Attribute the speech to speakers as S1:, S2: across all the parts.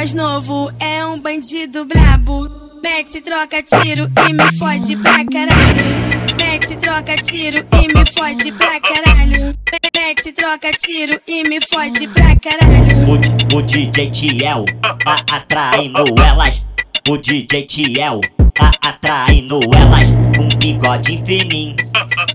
S1: mais novo é um bandido brabo. Mete, troca tiro e me fode pra caralho. Mete, troca tiro e me fode pra caralho. Mete, troca tiro e me fode pra caralho.
S2: O, o DJ Tiel tá atraindo elas. O DJ Tiel tá atraindo elas. Um bigode fininho,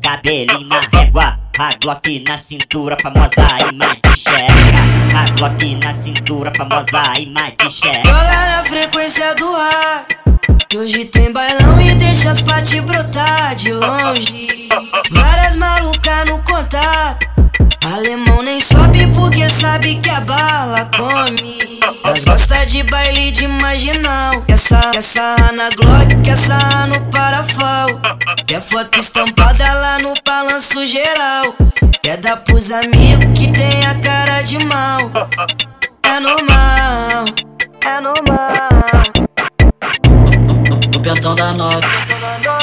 S2: cabelinho na régua. A Glock na cintura, famosa imagem xereca. A Glock na cintura, famosa imagem xereca.
S3: Joga na frequência do ar. Que hoje tem bailão e deixa as pates brotar de longe. Várias malucas no contato. Alemão nem sobe porque sabe que a bala come. Elas gostam de baile de marginal. Essa, essa na Glock. Quer foto estampada lá no balanço geral. Quer dar pros amigos que tem a cara de mal. É normal, é normal.
S4: O pentão da nove,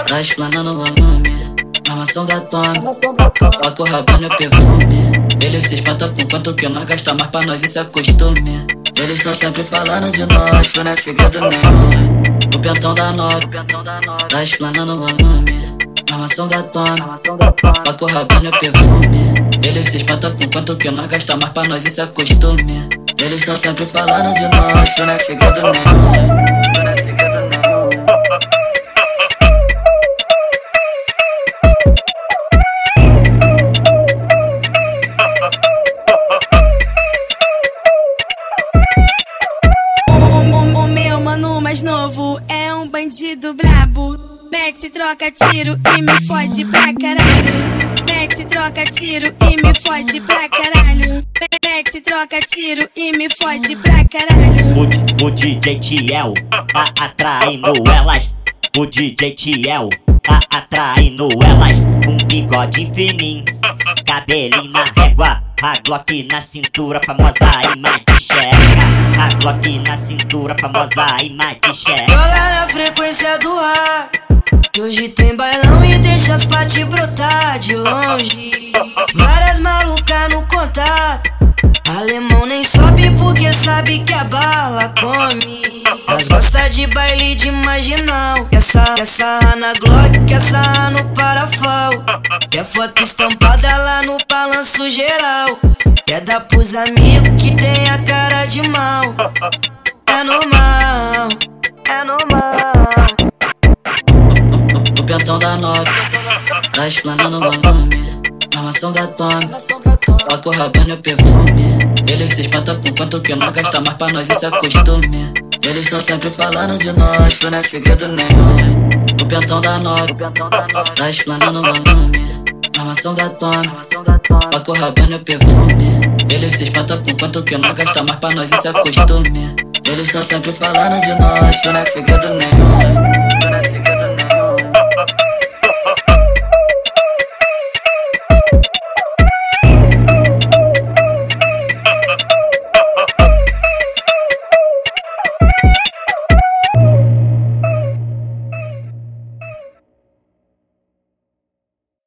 S4: tá explanando o volume. Armação da Paco Rabanne o perfume. Ele se espanta com quanto que nós gasta mais pra nós, isso é costume. Eles tão sempre falando de nós, isso não é segredo nenhum. O pentão da nove, tá explanando o volume. Armação da Tommy, Paco Rabanne o perfume. Ele se espanta com quanto que nós gasta mais pra nós, isso é costume. Eles tão sempre falando de nós, isso não é segredo nenhum. É
S1: mais novo é um bandido brabo. Mete, troca tiro e me fode pra caralho. Mete, troca tiro e me fode pra caralho. Mete, troca tiro e me fode pra caralho.
S2: O, o DJ Tiel tá atraindo elas. O DJ Tiel tá atraindo elas. Um bigode fininho, cabelinho na régua. A Glock na cintura, famosa imagem xereca. A Glock na cintura, famosa imagem xereca.
S3: Joga na frequência do ar. Que hoje tem bailão e deixa as pates brotar de longe. Várias malucas no contato. Alemão nem sobe porque sabe que a bala come. Elas gostam de baile de marginal. Essa, essa na Glock, essa no parafal. Quer foto estampada lá no balanço geral. Quer dar pros amigos que tem a cara de mal.
S4: O pentão da nove, tá explanando o volume. Armação da Tommy, Paco Rabanne o perfume. Ele se espanta com quanto que nós gasta mais pra nós, isso é costume. Eles tão sempre falando de nós, isso não é segredo nenhum. O pentão da nove, tá explanando o volume. Armação da Tommy, Paco Rabanne o perfume. Ele se espanta com quanto que nós gasta mais pra nós, isso é costume. Eles tão sempre falando de nós, isso não é segredo